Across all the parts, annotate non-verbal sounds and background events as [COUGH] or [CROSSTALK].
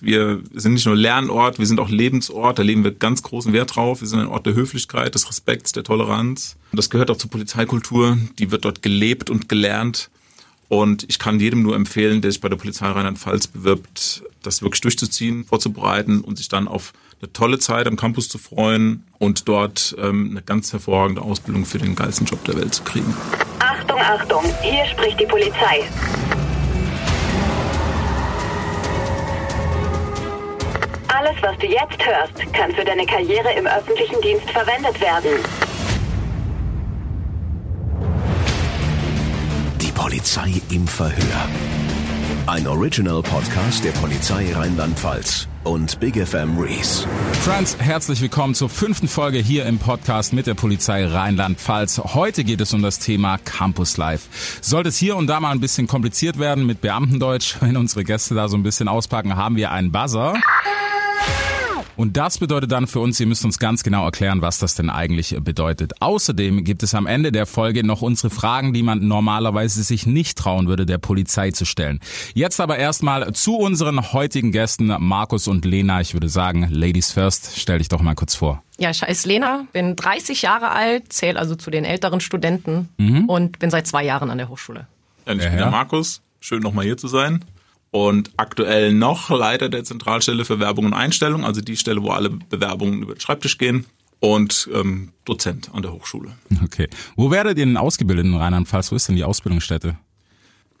Wir sind nicht nur Lernort, wir sind auch Lebensort. Da legen wir ganz großen Wert drauf. Wir sind ein Ort der Höflichkeit, des Respekts, der Toleranz. Das gehört auch zur Polizeikultur. Die wird dort gelebt und gelernt. Und ich kann jedem nur empfehlen, der sich bei der Polizei Rheinland-Pfalz bewirbt, das wirklich durchzuziehen, vorzubereiten und sich dann auf eine tolle Zeit am Campus zu freuen und dort ähm, eine ganz hervorragende Ausbildung für den geilsten Job der Welt zu kriegen. Achtung, Achtung, hier spricht die Polizei. Alles, was du jetzt hörst, kann für deine Karriere im öffentlichen Dienst verwendet werden. Die Polizei im Verhör. Ein Original Podcast der Polizei Rheinland-Pfalz und Big FM Reese. Friends, herzlich willkommen zur fünften Folge hier im Podcast mit der Polizei Rheinland-Pfalz. Heute geht es um das Thema Campus Life. Sollte es hier und da mal ein bisschen kompliziert werden mit Beamtendeutsch, [LAUGHS] wenn unsere Gäste da so ein bisschen auspacken, haben wir einen Buzzer. Und das bedeutet dann für uns, ihr müsst uns ganz genau erklären, was das denn eigentlich bedeutet. Außerdem gibt es am Ende der Folge noch unsere Fragen, die man normalerweise sich nicht trauen würde, der Polizei zu stellen. Jetzt aber erstmal zu unseren heutigen Gästen, Markus und Lena. Ich würde sagen, Ladies first, stell dich doch mal kurz vor. Ja, ich heiße Lena, bin 30 Jahre alt, zähle also zu den älteren Studenten mhm. und bin seit zwei Jahren an der Hochschule. Ja, ich bin der Markus. Schön nochmal hier zu sein und aktuell noch Leiter der Zentralstelle für Werbung und Einstellung, also die Stelle, wo alle Bewerbungen über den Schreibtisch gehen und ähm, Dozent an der Hochschule. Okay. Wo werdet ihr denn ausgebildet in Rheinland-Pfalz? Wo ist denn die Ausbildungsstätte?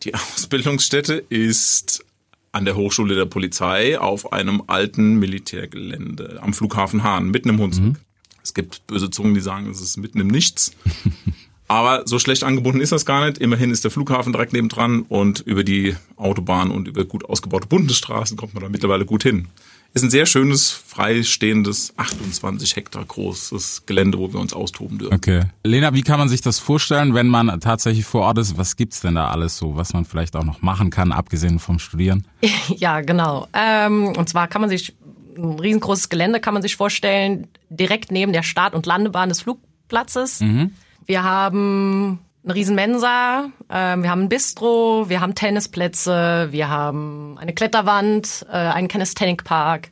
Die Ausbildungsstätte ist an der Hochschule der Polizei auf einem alten Militärgelände am Flughafen Hahn, mitten im Hunsrück. Mhm. Es gibt böse Zungen, die sagen, es ist mitten im Nichts. [LAUGHS] Aber so schlecht angebunden ist das gar nicht. Immerhin ist der Flughafen direkt nebendran und über die Autobahn und über gut ausgebaute Bundesstraßen kommt man da mittlerweile gut hin. Ist ein sehr schönes, freistehendes, 28 Hektar großes Gelände, wo wir uns austoben dürfen. Okay. Lena, wie kann man sich das vorstellen, wenn man tatsächlich vor Ort ist? Was gibt's denn da alles so, was man vielleicht auch noch machen kann, abgesehen vom Studieren? [LAUGHS] Ja, genau. Ähm, und zwar kann man sich ein riesengroßes Gelände kann man sich vorstellen, direkt neben der Start- und Landebahn des Flugplatzes. Mhm. Wir haben eine riesen Mensa, äh, wir haben ein Bistro, wir haben Tennisplätze, wir haben eine Kletterwand, äh, einen Calisthenic-Park.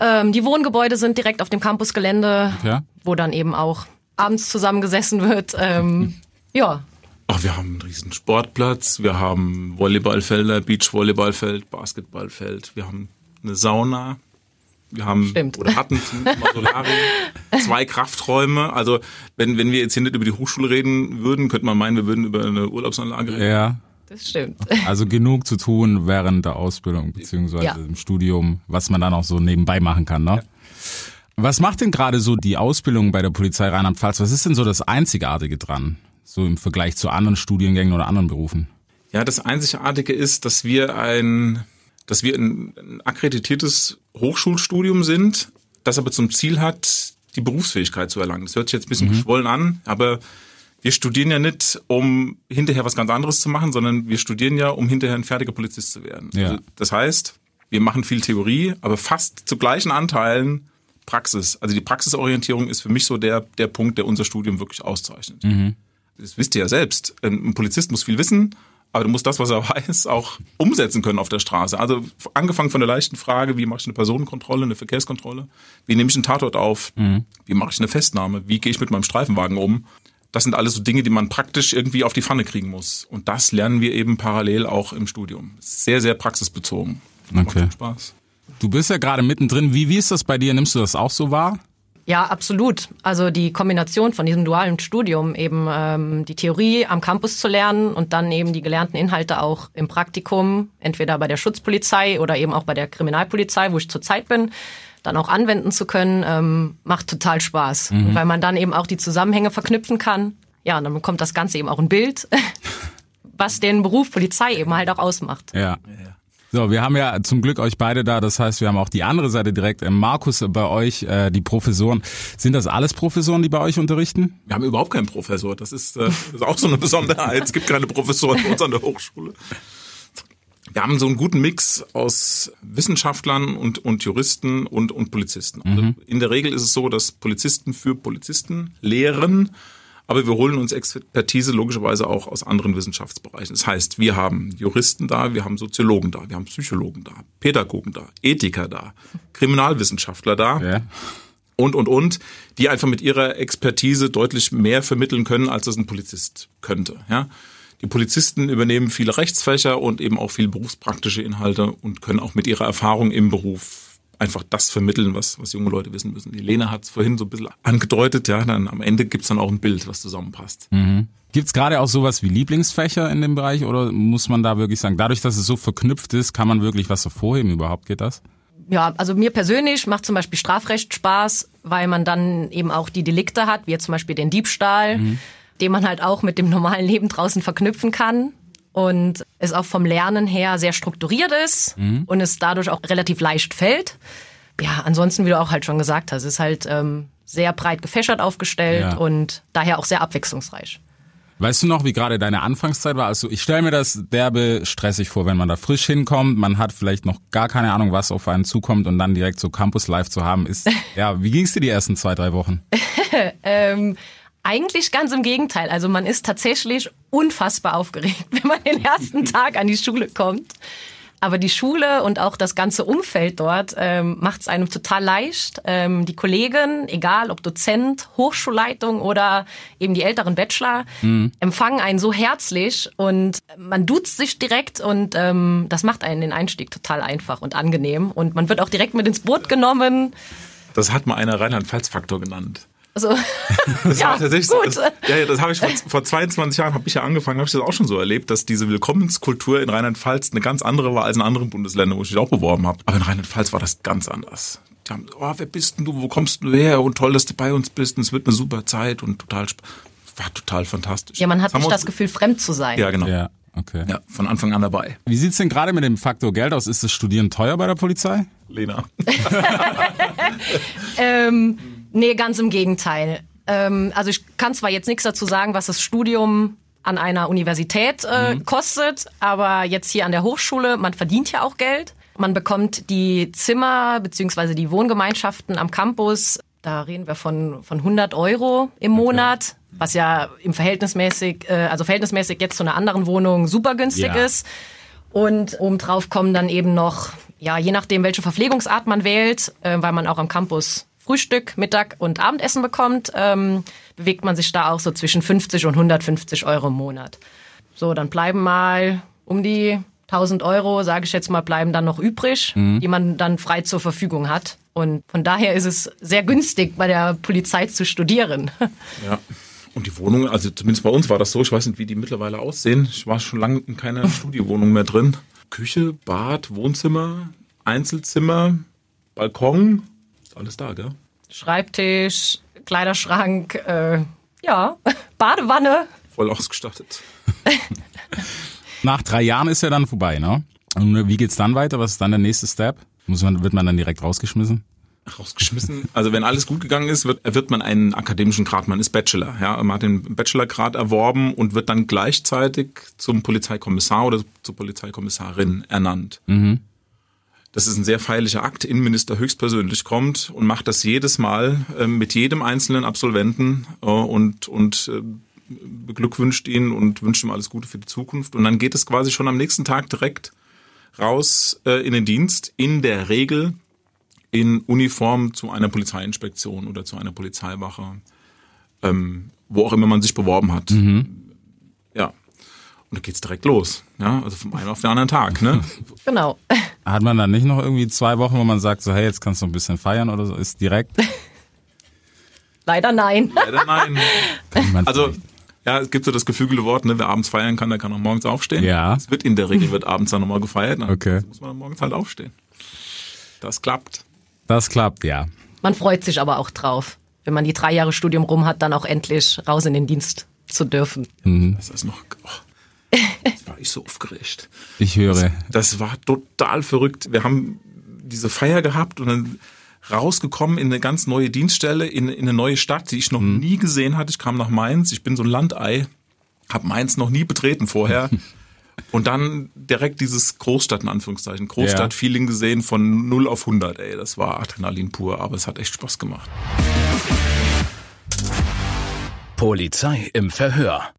Ähm, die Wohngebäude sind direkt auf dem Campusgelände, ja. wo dann eben auch abends zusammengesessen wird. Ähm, [LAUGHS] ja. Ach, wir haben einen riesen Sportplatz, wir haben Volleyballfelder, Beachvolleyballfeld, Basketballfeld, wir haben eine Sauna, wir haben Stimmt. oder hatten Solarium, [LAUGHS] zwei Krafträume. Also wenn, wenn wir jetzt hier nicht über die Hochschule reden würden, könnte man meinen, wir würden über eine Urlaubsanlage reden. Ja. Das stimmt. Also genug zu tun während der Ausbildung beziehungsweise ja. im Studium, was man dann auch so nebenbei machen kann. Ne? Ja. Was macht denn gerade so die Ausbildung bei der Polizei Rheinland-Pfalz? Was ist denn so das Einzigartige dran, so im Vergleich zu anderen Studiengängen oder anderen Berufen? Ja, das Einzigartige ist, dass wir ein dass wir ein, ein akkreditiertes Hochschulstudium sind, das aber zum Ziel hat, die Berufsfähigkeit zu erlangen. Das hört sich jetzt ein bisschen mhm. geschwollen an, aber wir studieren ja nicht, um hinterher was ganz anderes zu machen, sondern wir studieren ja, um hinterher ein fertiger Polizist zu werden. Ja. Also das heißt, wir machen viel Theorie, aber fast zu gleichen Anteilen Praxis. Also die Praxisorientierung ist für mich so der, der Punkt, der unser Studium wirklich auszeichnet. Mhm. Das wisst ihr ja selbst. Ein Polizist muss viel wissen, aber du musst das, was er [LAUGHS] weiß, auch umsetzen können auf der Straße. Also angefangen von der leichten Frage, wie mache ich eine Personenkontrolle, eine Verkehrskontrolle, wie nehme ich einen Tatort auf, mhm. wie mache ich eine Festnahme, wie gehe ich mit meinem Streifenwagen um. Das sind alles so Dinge, die man praktisch irgendwie auf die Pfanne kriegen muss. Und das lernen wir eben parallel auch im Studium. Sehr, sehr praxisbezogen. Okay. Macht Spaß. Du bist ja gerade mittendrin. Wie, wie ist das bei dir? Nimmst du das auch so wahr? Ja, absolut. Also die Kombination von diesem dualen Studium, eben ähm, die Theorie am Campus zu lernen und dann eben die gelernten Inhalte auch im Praktikum, entweder bei der Schutzpolizei oder eben auch bei der Kriminalpolizei, wo ich zurzeit bin, dann auch anwenden zu können, ähm, macht total Spaß, mhm. weil man dann eben auch die Zusammenhänge verknüpfen kann. Ja, und dann bekommt das Ganze eben auch ein Bild, [LAUGHS] was den Beruf Polizei eben halt auch ausmacht. Ja. So, wir haben ja zum Glück euch beide da. Das heißt, wir haben auch die andere Seite direkt. Äh, Markus, bei euch, äh, die Professoren. Sind das alles Professoren, die bei euch unterrichten? Wir haben überhaupt keinen Professor. Das ist, äh, das ist auch so eine Besonderheit. [LAUGHS] Es gibt keine Professoren bei uns an der Hochschule. Wir haben so einen guten Mix aus Wissenschaftlern und, und Juristen und, und Polizisten. Also mhm. in der Regel ist es so, dass Polizisten für Polizisten lehren Aber wir holen uns Expertise logischerweise auch aus anderen Wissenschaftsbereichen. Das heißt, wir haben Juristen da, wir haben Soziologen da, wir haben Psychologen da, Pädagogen da, Ethiker da, Kriminalwissenschaftler da. Ja. Und, und, und, die einfach mit ihrer Expertise deutlich mehr vermitteln können, als das ein Polizist könnte. Ja? Die Polizisten übernehmen viele Rechtsfächer und eben auch viele berufspraktische Inhalte und können auch mit ihrer Erfahrung im Beruf einfach das vermitteln, was, was junge Leute wissen müssen. Die Lena hat es vorhin so ein bisschen angedeutet, ja, dann am Ende gibt's dann auch ein Bild, was zusammenpasst. Mhm. Gibt's gerade auch sowas wie Lieblingsfächer in dem Bereich oder muss man da wirklich sagen, dadurch, dass es so verknüpft ist, kann man wirklich was hervorheben überhaupt? Geht das? Ja, also mir persönlich macht zum Beispiel Strafrecht Spaß, weil man dann eben auch die Delikte hat, wie jetzt zum Beispiel den Diebstahl, mhm. den man halt auch mit dem normalen Leben draußen verknüpfen kann und es auch vom Lernen her sehr strukturiert ist mhm. und es dadurch auch relativ leicht fällt. Ja, ansonsten, wie du auch halt schon gesagt hast, ist halt ähm, sehr breit gefächert aufgestellt ja. und daher auch sehr abwechslungsreich. Weißt du noch, wie gerade deine Anfangszeit war? Also ich stelle mir das derbe stressig vor, wenn man da frisch hinkommt, man hat vielleicht noch gar keine Ahnung, was auf einen zukommt und dann direkt so Campus Live zu haben, ist, [LAUGHS] ja, wie ging's dir die ersten zwei, drei Wochen? [LAUGHS] ähm, eigentlich ganz im Gegenteil. Also man ist tatsächlich unfassbar aufgeregt, [LAUGHS] wenn man den ersten Tag an die Schule kommt. Aber die Schule und auch das ganze Umfeld dort ähm, macht es einem total leicht. Ähm, die Kollegen, egal ob Dozent, Hochschulleitung oder eben die älteren Bachelor, mhm. empfangen einen so herzlich und man duzt sich direkt und ähm, das macht einen den Einstieg total einfach und angenehm. Und man wird auch direkt mit ins Boot genommen. Das hat mal einer Rheinland-Pfalz-Faktor genannt. Also, [LAUGHS] das ja, tatsächlich gut. So, das, ja, ja, das habe ich vor, vor 22 Jahren habe ich ja angefangen, habe ich das auch schon so erlebt, dass diese Willkommenskultur in Rheinland-Pfalz eine ganz andere war als in anderen Bundesländern, wo ich mich auch beworben habe. Aber in Rheinland-Pfalz war das ganz anders. Die haben, oh, wer bist denn du, wo kommst du her und toll, dass du bei uns bist und es wird eine super Zeit und total, war total fantastisch. Ja, man hat nicht das Gefühl, fremd zu sein. Ja, genau. Ja. Okay. Ja, von Anfang an dabei. Wie sieht's denn gerade mit dem Faktor Geld aus? Ist das Studieren teuer bei der Polizei? Lena. [LAUGHS] ähm, nee, ganz im Gegenteil. Ähm, also ich kann zwar jetzt nichts dazu sagen, was das Studium an einer Universität äh, mhm. kostet, aber jetzt hier an der Hochschule, man verdient ja auch Geld. Man bekommt die Zimmer beziehungsweise die Wohngemeinschaften am Campus, da reden wir von, von 100 Euro im Monat, okay. was ja im verhältnismäßig, äh, also verhältnismäßig jetzt zu einer anderen Wohnung super günstig ja. ist. Und obendrauf kommen dann eben noch, ja, je nachdem, welche Verpflegungsart man wählt, äh, weil man auch am Campus Frühstück, Mittag und Abendessen bekommt, ähm, bewegt man sich da auch so zwischen 50 und 150 Euro im Monat. So, dann bleiben mal um die 1000 Euro, sage ich jetzt mal, bleiben dann noch übrig, mhm. die man dann frei zur Verfügung hat. Und von daher ist es sehr günstig, bei der Polizei zu studieren. [LAUGHS] Ja. Und die Wohnung, also zumindest bei uns war das so, ich weiß nicht, wie die mittlerweile aussehen. Ich war schon lange in keiner [LAUGHS] Studiowohnung mehr drin. Küche, Bad, Wohnzimmer, Einzelzimmer, Balkon, alles da, gell? Schreibtisch, Kleiderschrank, äh, ja, [LAUGHS] Badewanne. Voll ausgestattet. [LAUGHS] Nach drei Jahren ist ja dann vorbei, ne? Und wie geht's dann weiter? Was ist dann der nächste Step? Muss man, wird man dann direkt rausgeschmissen? rausgeschmissen. Also wenn alles gut gegangen ist, wird, wird man einen akademischen Grad, man ist Bachelor. Ja, man hat den Bachelorgrad erworben und wird dann gleichzeitig zum Polizeikommissar oder zur Polizeikommissarin ernannt. Mhm. Das ist ein sehr feierlicher Akt. Innenminister höchstpersönlich kommt und macht das jedes Mal äh, mit jedem einzelnen Absolventen äh, und, und äh, beglückwünscht ihn und wünscht ihm alles Gute für die Zukunft. Und dann geht es quasi schon am nächsten Tag direkt raus äh, in den Dienst, in der Regel in Uniform zu einer Polizeiinspektion oder zu einer Polizeiwache, ähm, wo auch immer man sich beworben hat. Mhm. Ja. Und da geht's direkt los. Ja, also vom einen auf den anderen Tag, ne? [LAUGHS] Genau. Hat man dann nicht noch irgendwie zwei Wochen, wo man sagt, so, hey, jetzt kannst du ein bisschen feiern oder so? Ist direkt? [LAUGHS] Leider nein. Leider nein. [LAUGHS] also, ja, es gibt so das geflügelte Wort, ne, wer abends feiern kann, der kann auch morgens aufstehen. Ja. Es wird in der Regel wird abends dann nochmal gefeiert, dann okay. muss man dann morgens halt aufstehen. Das klappt. Das klappt, ja. Man freut sich aber auch drauf, wenn man die drei Jahre Studium rum hat, dann auch endlich raus in den Dienst zu dürfen. Mhm. Das ist noch, oh, Jetzt war ich so aufgeregt. Ich höre. Das, das war total verrückt. Wir haben diese Feier gehabt und dann rausgekommen in eine ganz neue Dienststelle, in, in eine neue Stadt, die ich noch mhm. nie gesehen hatte. Ich kam nach Mainz, ich bin so ein Landei, habe Mainz noch nie betreten vorher. [LAUGHS] und dann direkt dieses Großstadt in Anführungszeichen, Großstadt-Feeling gesehen von 0 auf 100. Ey, das war Adrenalin pur, aber es hat echt Spaß gemacht. Polizei im Verhör.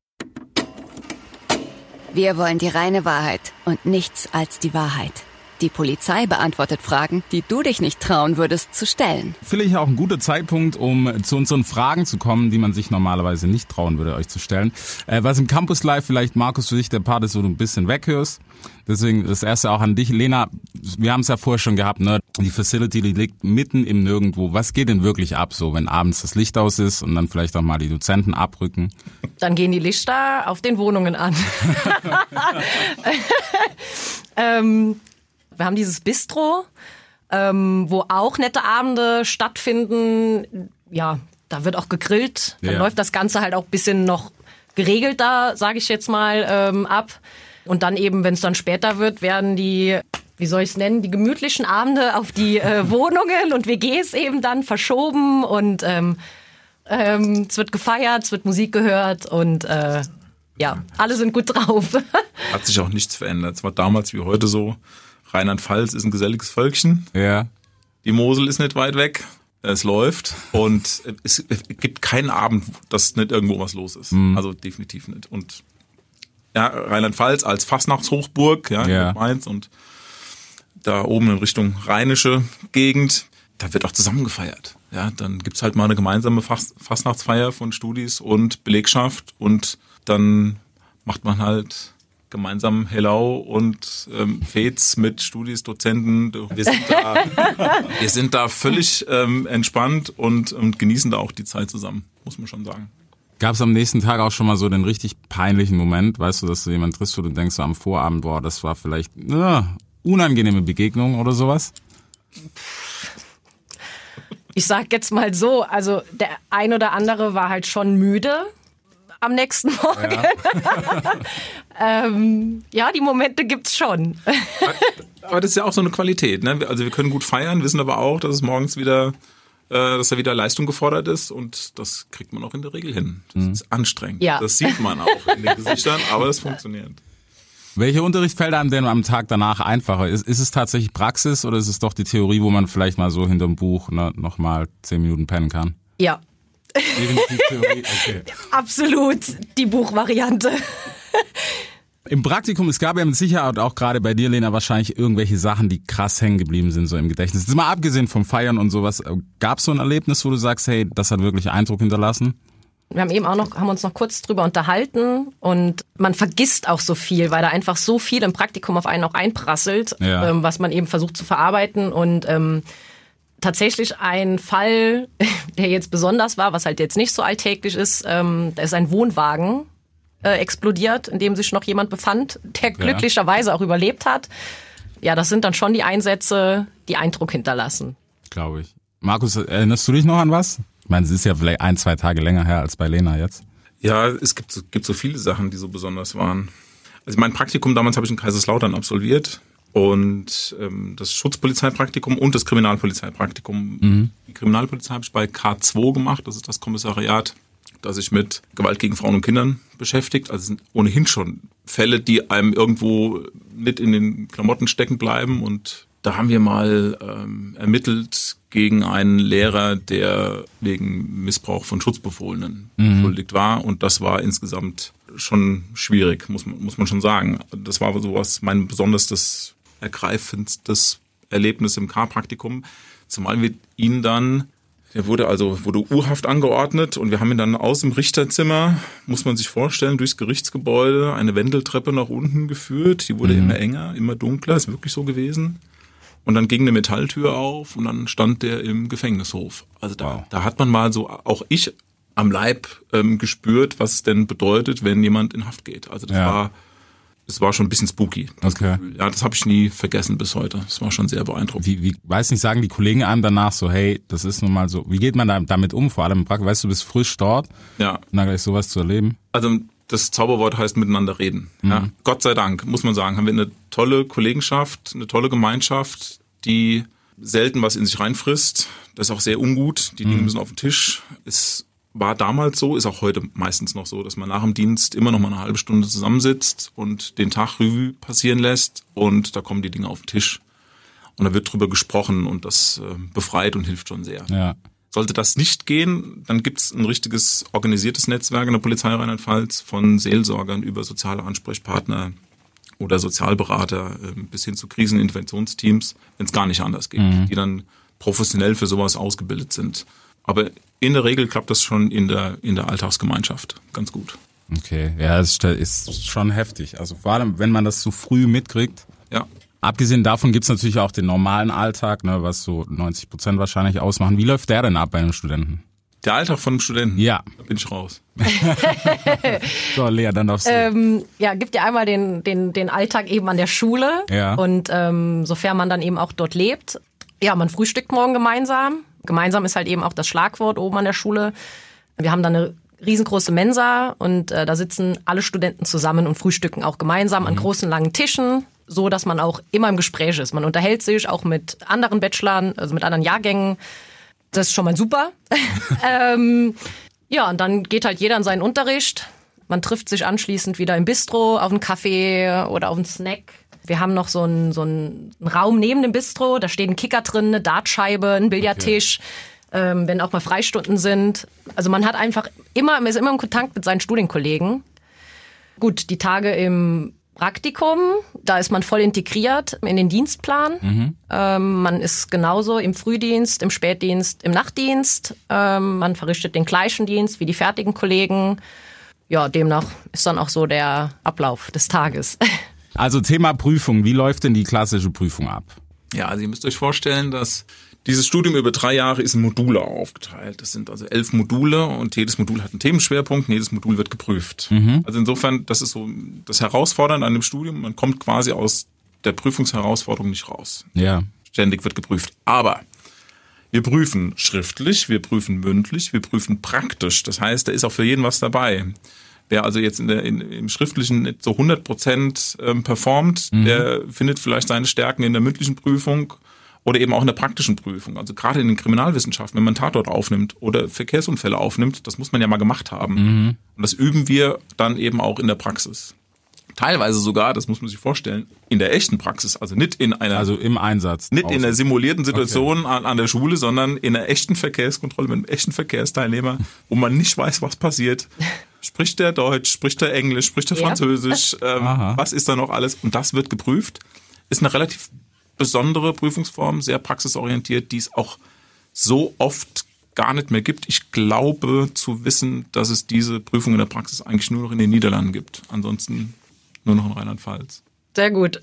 Wir wollen die reine Wahrheit und nichts als die Wahrheit. Die Polizei beantwortet Fragen, die du dich nicht trauen würdest zu stellen. Vielleicht auch ein guter Zeitpunkt, um zu unseren Fragen zu kommen, die man sich normalerweise nicht trauen würde, euch zu stellen. Äh, was im Campus Live vielleicht, Markus, für dich der Part ist, wo du ein bisschen weghörst. Deswegen das erste auch an dich, Lena. Wir haben es ja vorher schon gehabt, ne? Die Facility, die liegt mitten im Nirgendwo. Was geht denn wirklich ab, so wenn abends das Licht aus ist und dann vielleicht auch mal die Dozenten abrücken? Dann gehen die Lichter auf den Wohnungen an. [LAUGHS] [LAUGHS] ähm, wir haben dieses Bistro, ähm, wo auch nette Abende stattfinden. Ja, da wird auch gegrillt. Dann Ja. läuft das Ganze halt auch bisschen noch geregelter, sage ich jetzt mal, ähm, ab. Und dann eben, wenn es dann später wird, werden die, wie soll ich es nennen, die gemütlichen Abende auf die äh, [LAUGHS] Wohnungen und WGs eben dann verschoben und ähm, ähm, es wird gefeiert, es wird Musik gehört und äh, ja, alle sind gut drauf. [LAUGHS] Hat sich auch nichts verändert. Es war damals wie heute so. Rheinland-Pfalz ist ein geselliges Völkchen. Ja. Die Mosel ist nicht weit weg. Es läuft und es gibt keinen Abend, dass nicht irgendwo was los ist. Also definitiv nicht. Und ja, Rheinland-Pfalz als Fastnachtshochburg, ja, Ja. in Mainz und da oben in Richtung rheinische Gegend, da wird auch zusammen gefeiert. Ja, dann gibt's halt mal eine gemeinsame Fast Fastnachtsfeier von Studis und Belegschaft und dann macht man halt gemeinsam Hellau und ähm, Fets mit Studis, Dozenten. Wir sind da, [LAUGHS] wir sind da völlig ähm, entspannt und, und genießen da auch die Zeit zusammen, muss man schon sagen. Gab es am nächsten Tag auch schon mal so den richtig peinlichen Moment, weißt du, dass du jemanden triffst, wo du denkst so am Vorabend, boah, das war vielleicht eine unangenehme Begegnung oder sowas? Ich sag jetzt mal so, also der ein oder andere war halt schon müde am nächsten [LAUGHS] Morgen. Ja, [LAUGHS] ähm, ja die Momente gibt's schon. Aber das ist ja auch so eine Qualität. Ne? Also wir können gut feiern, wissen aber auch, dass es morgens wieder, äh, dass da wieder Leistung gefordert ist und das kriegt man auch in der Regel hin. Das ist anstrengend. Ja. Das sieht man auch in den Gesichtern, aber es funktioniert. Welche Unterricht fällt einem denn am Tag danach einfacher? Ist, ist es tatsächlich Praxis oder ist es doch die Theorie, wo man vielleicht mal so hinterm Buch ne, nochmal zehn Minuten pennen kann? Ja, okay. absolut die Buchvariante. Im Praktikum, es gab ja mit Sicherheit auch gerade bei dir, Lena, wahrscheinlich irgendwelche Sachen, die krass hängen geblieben sind, so im Gedächtnis. Jetzt mal abgesehen vom Feiern und sowas, gab es so ein Erlebnis, wo du sagst, hey, das hat wirklich Eindruck hinterlassen? Wir haben eben auch noch, haben uns noch kurz drüber unterhalten und man vergisst auch so viel, weil da einfach so viel im Praktikum auf einen auch einprasselt, Ja. ähm, was man eben versucht zu verarbeiten und ähm, tatsächlich ein Fall, [LAUGHS] der jetzt besonders war, was halt jetzt nicht so alltäglich ist, ähm, da ist ein Wohnwagen äh, explodiert, in dem sich noch jemand befand, der glücklicherweise auch überlebt hat. Ja, das sind dann schon die Einsätze, die Eindruck hinterlassen. Glaube ich. Markus, erinnerst du dich noch an was? Ich meine, es ist ja vielleicht ein, zwei Tage länger her als bei Lena jetzt. Ja, es gibt, so- gibt so viele Sachen, die so besonders waren. Also mein Praktikum damals habe ich in Kaiserslautern absolviert und ähm, das Schutzpolizeipraktikum und das Kriminalpolizeipraktikum. Die Kriminalpolizei habe ich bei K2 gemacht, das ist das Kommissariat, das sich mit Gewalt gegen Frauen und Kindern beschäftigt. Also es sind ohnehin schon Fälle, die einem irgendwo nicht in den Klamotten stecken bleiben und da haben wir mal ähm, ermittelt gegen einen Lehrer, der wegen Missbrauch von Schutzbefohlenen beschuldigt war. Und das war insgesamt schon schwierig, muss man, muss man schon sagen. Das war sowas, mein besonders ergreifendstes Erlebnis im K-Praktikum. Zumal wir ihn dann, der wurde also, wurde urhaft angeordnet und wir haben ihn dann aus dem Richterzimmer, muss man sich vorstellen, durchs Gerichtsgebäude eine Wendeltreppe nach unten geführt. Die wurde immer enger, immer dunkler, ist wirklich so gewesen. Und dann ging eine Metalltür auf und dann stand der im Gefängnishof. Also da, Wow. da hat man mal so, auch ich am Leib ähm, gespürt, was es denn bedeutet, wenn jemand in Haft geht. Also das Ja. war, es war schon ein bisschen spooky. Das Okay. Gefühl. Ja, das habe ich nie vergessen bis heute. Das war schon sehr beeindruckend. Wie, wie, weiß nicht, sagen die Kollegen einem danach so, hey, das ist nun mal so, wie geht man da, damit um, vor allem im Praktikum, weißt du, du bist frisch dort, Ja, und dann gleich sowas zu erleben? also das Zauberwort heißt miteinander reden. Ja, Gott sei Dank, muss man sagen, haben wir eine tolle Kollegenschaft, eine tolle Gemeinschaft, die selten was in sich reinfrisst. Das ist auch sehr ungut. Die Dinge müssen auf den Tisch. Es war damals so, ist auch heute meistens noch so, dass man nach dem Dienst immer noch mal eine halbe Stunde zusammensitzt und den Tag Revue passieren lässt und da kommen die Dinge auf den Tisch. Und da wird drüber gesprochen und das äh, befreit und hilft schon sehr. Ja. Sollte das nicht gehen, dann gibt es ein richtiges organisiertes Netzwerk in der Polizei Rheinland-Pfalz von Seelsorgern über soziale Ansprechpartner oder Sozialberater äh, bis hin zu Kriseninterventionsteams, wenn es gar nicht anders geht, mhm. die dann professionell für sowas ausgebildet sind. Aber in der Regel klappt das schon in der, in der Alltagsgemeinschaft ganz gut. Okay, ja, es ist schon heftig. Also vor allem, wenn man das zu früh mitkriegt. Ja. Abgesehen davon gibt's natürlich auch den normalen Alltag, ne, was so 90 Prozent wahrscheinlich ausmachen. Wie läuft der denn ab bei einem Studenten? Der Alltag von einem Studenten? Ja. Da bin ich raus. [LAUGHS] [LAUGHS] so, Lea, dann darfst du. Ähm, ja, gibt ja einmal den, den, den Alltag eben an der Schule. Ja. Und ähm, sofern man dann eben auch dort lebt. Ja, man frühstückt morgen gemeinsam. Gemeinsam ist halt eben auch das Schlagwort oben an der Schule. Wir haben dann eine riesengroße Mensa und äh, da sitzen alle Studenten zusammen und frühstücken auch gemeinsam an großen langen Tischen, so dass man auch immer im Gespräch ist. Man unterhält sich auch mit anderen Bachelorn, also mit anderen Jahrgängen. Das ist schon mal super. [LAUGHS] ähm, ja, und dann geht halt jeder in seinen Unterricht. Man trifft sich anschließend wieder im Bistro auf einen Kaffee oder auf einen Snack. Wir haben noch so einen, so einen Raum neben dem Bistro, da steht ein Kicker drin, eine Dartscheibe, ein Billardtisch. Okay ähm, wenn auch mal Freistunden sind. Also man hat einfach immer, man ist immer im Kontakt mit seinen Studienkollegen. Gut, die Tage im Praktikum, da ist man voll integriert in den Dienstplan. Mhm. Ähm, man ist genauso im Frühdienst, im Spätdienst, im Nachtdienst. Ähm, man verrichtet den gleichen Dienst wie die fertigen Kollegen. Ja, demnach ist dann auch so der Ablauf des Tages. [LAUGHS] Also Thema Prüfung, wie läuft denn die klassische Prüfung ab? Ja, also ihr müsst euch vorstellen, dass dieses Studium über drei Jahre ist in Module aufgeteilt. Das sind also elf Module und jedes Modul hat einen Themenschwerpunkt und jedes Modul wird geprüft. Mhm. Also insofern, das ist so das Herausfordernde an dem Studium. Man kommt quasi aus der Prüfungsherausforderung nicht raus. Ja. Ständig wird geprüft. Aber wir prüfen schriftlich, wir prüfen mündlich, wir prüfen praktisch. Das heißt, da ist auch für jeden was dabei. Wer also jetzt in der, in, im Schriftlichen nicht so 100 Prozent ähm, performt, mhm. der findet vielleicht seine Stärken in der mündlichen Prüfung oder eben auch in der praktischen Prüfung. Also gerade in den Kriminalwissenschaften, wenn man Tatort aufnimmt oder Verkehrsunfälle aufnimmt, das muss man ja mal gemacht haben. Mhm. Und das üben wir dann eben auch in der Praxis. Teilweise sogar, das muss man sich vorstellen, in der echten Praxis, also nicht in einer, also im Einsatz, nicht außen. in einer simulierten Situation okay. an, an, der Schule, sondern in einer echten Verkehrskontrolle mit einem echten Verkehrsteilnehmer, wo man nicht weiß, was passiert. Spricht der Deutsch, spricht der Englisch, spricht der ja. Französisch, [LAUGHS] ähm, was ist da noch alles? Und das wird geprüft. Ist eine relativ besondere Prüfungsform, sehr praxisorientiert, die es auch so oft gar nicht mehr gibt. Ich glaube zu wissen, dass es diese Prüfung in der Praxis eigentlich nur noch in den Niederlanden gibt. Ansonsten nur noch in Rheinland-Pfalz. Sehr gut.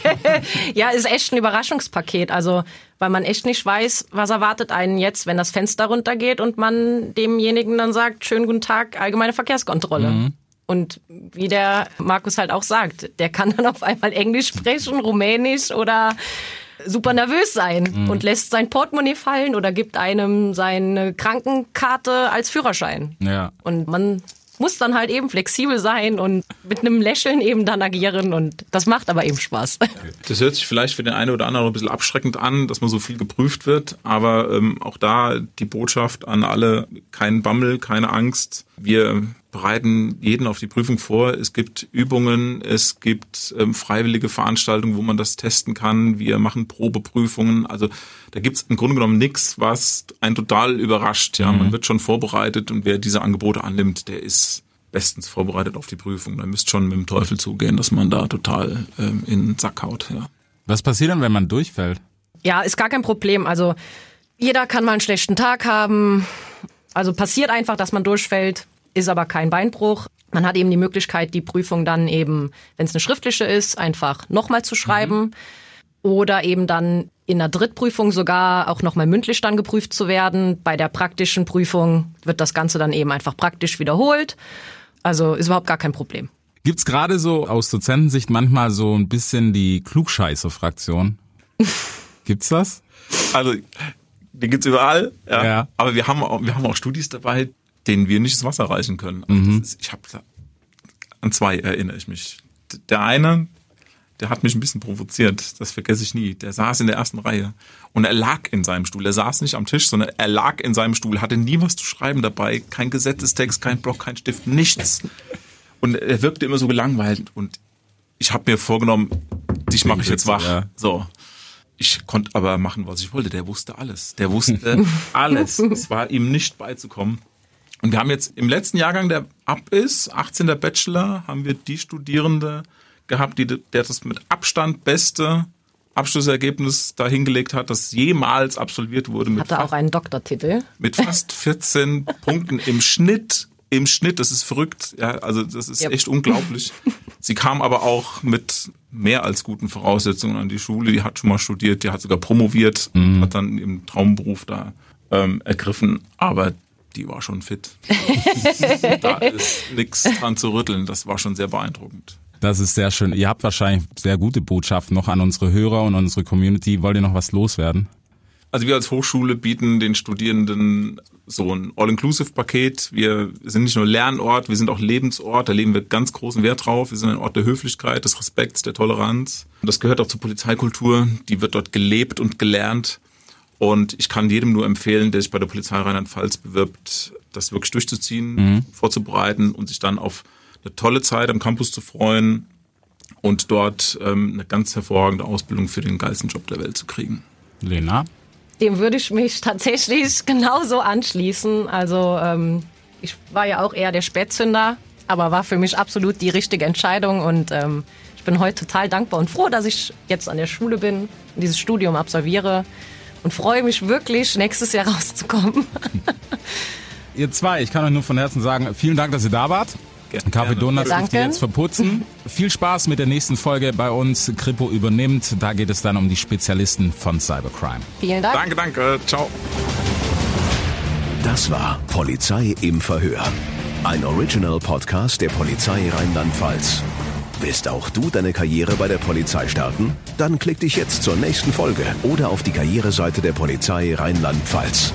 [LAUGHS] ja, ist echt ein Überraschungspaket. Also, weil man echt nicht weiß, was erwartet einen jetzt, wenn das Fenster runtergeht und man demjenigen dann sagt, schönen guten Tag, allgemeine Verkehrskontrolle. Mhm. Und wie der Markus halt auch sagt, der kann dann auf einmal Englisch sprechen, Rumänisch oder super nervös sein mhm. und lässt sein Portemonnaie fallen oder gibt einem seine Krankenkarte als Führerschein. Ja. Und man muss dann halt eben flexibel sein und mit einem Lächeln eben dann agieren und das macht aber eben Spaß. Das hört sich vielleicht für den einen oder anderen ein bisschen abschreckend an, dass man so viel geprüft wird, aber ähm, auch da die Botschaft an alle, kein Bammel, keine Angst. Wir bereiten jeden auf die Prüfung vor. Es gibt Übungen, es gibt ähm, freiwillige Veranstaltungen, wo man das testen kann. Wir machen Probeprüfungen. Also da gibt's im Grunde genommen nichts, was einen total überrascht. Ja, mhm. man wird schon vorbereitet und wer diese Angebote annimmt, der ist bestens vorbereitet auf die Prüfung. Da müsst schon mit dem Teufel zugehen, dass man da total ähm, in den Sack haut. Ja. Was passiert dann, wenn man durchfällt? Ja, ist gar kein Problem. Also jeder kann mal einen schlechten Tag haben. Also passiert einfach, dass man durchfällt ist aber kein Beinbruch. Man hat eben die Möglichkeit, die Prüfung dann eben, wenn es eine schriftliche ist, einfach nochmal zu schreiben. Mhm. Oder eben dann in der Drittprüfung sogar auch nochmal mündlich dann geprüft zu werden. Bei der praktischen Prüfung wird das Ganze dann eben einfach praktisch wiederholt. Also ist überhaupt gar kein Problem. Gibt's gerade so aus Dozentensicht manchmal so ein bisschen die Klugscheiße-Fraktion? [LAUGHS] Gibt's das? Also, die gibt's überall. Ja. ja. Aber wir haben, auch, wir haben auch Studis dabei, denen wir nicht das Wasser reichen können. Also mhm. ist, ich habe an zwei erinnere ich mich. Der eine, der hat mich ein bisschen provoziert, das vergesse ich nie. Der saß in der ersten Reihe und er lag in seinem Stuhl. Er saß nicht am Tisch, sondern er lag in seinem Stuhl, hatte nie was zu schreiben dabei, kein Gesetzestext, kein Block, kein Stift, nichts. Und er wirkte immer so gelangweilt und ich habe mir vorgenommen, dich mache ich jetzt wach. Ja. So. Ich konnte aber machen, was ich wollte. Der wusste alles. Der wusste [LAUGHS] alles. Es war ihm nicht beizukommen. Und wir haben jetzt im letzten Jahrgang, der ab ist, 18. Bachelor, haben wir die Studierende gehabt, die der das mit Abstand beste Abschlussergebnis da hingelegt hat, das jemals absolviert wurde. Mit Hatte auch einen Doktortitel. Mit fast 14 [LAUGHS] Punkten im Schnitt. Im Schnitt, das ist verrückt. Ja, also das ist Yep. echt unglaublich. Sie kam aber auch mit mehr als guten Voraussetzungen an die Schule. Die hat schon mal studiert, die hat sogar promoviert, hat dann im Traumberuf da ähm, ergriffen. Aber die war schon fit. [LAUGHS] da ist nichts dran zu rütteln. Das war schon sehr beeindruckend. Das ist sehr schön. Ihr habt wahrscheinlich sehr gute Botschaften noch an unsere Hörer und unsere Community. Wollt ihr noch was loswerden? Also wir als Hochschule bieten den Studierenden so ein All-Inclusive-Paket. Wir sind nicht nur Lernort, wir sind auch Lebensort. Da legen wir ganz großen Wert drauf. Wir sind ein Ort der Höflichkeit, des Respekts, der Toleranz. Und das gehört auch zur Polizeikultur. Die wird dort gelebt und gelernt. Und ich kann jedem nur empfehlen, der sich bei der Polizei Rheinland-Pfalz bewirbt, das wirklich durchzuziehen, vorzubereiten und sich dann auf eine tolle Zeit am Campus zu freuen und dort ähm, eine ganz hervorragende Ausbildung für den geilsten Job der Welt zu kriegen. Lena? Dem würde ich mich [LAUGHS] tatsächlich genauso anschließen. Also ähm, ich war ja auch eher der Spätzünder, aber war für mich absolut die richtige Entscheidung und ähm, ich bin heute total dankbar und froh, dass ich jetzt an der Schule bin, und dieses Studium absolviere und freue mich wirklich, nächstes Jahr rauszukommen. [LAUGHS] Ihr zwei, ich kann euch nur von Herzen sagen, vielen Dank, dass ihr da wart. Gerne. Kaffee Donuts Danke. dürft ihr jetzt verputzen. [LAUGHS] Viel Spaß mit der nächsten Folge bei uns. Kripo übernimmt. Da geht es dann um die Spezialisten von Cybercrime. Vielen Dank. Danke, danke. Ciao. Das war Polizei im Verhör. Ein Original-Podcast der Polizei Rheinland-Pfalz. Willst auch du deine Karriere bei der Polizei starten? Dann klick dich jetzt zur nächsten Folge oder auf die Karriereseite der Polizei Rheinland-Pfalz.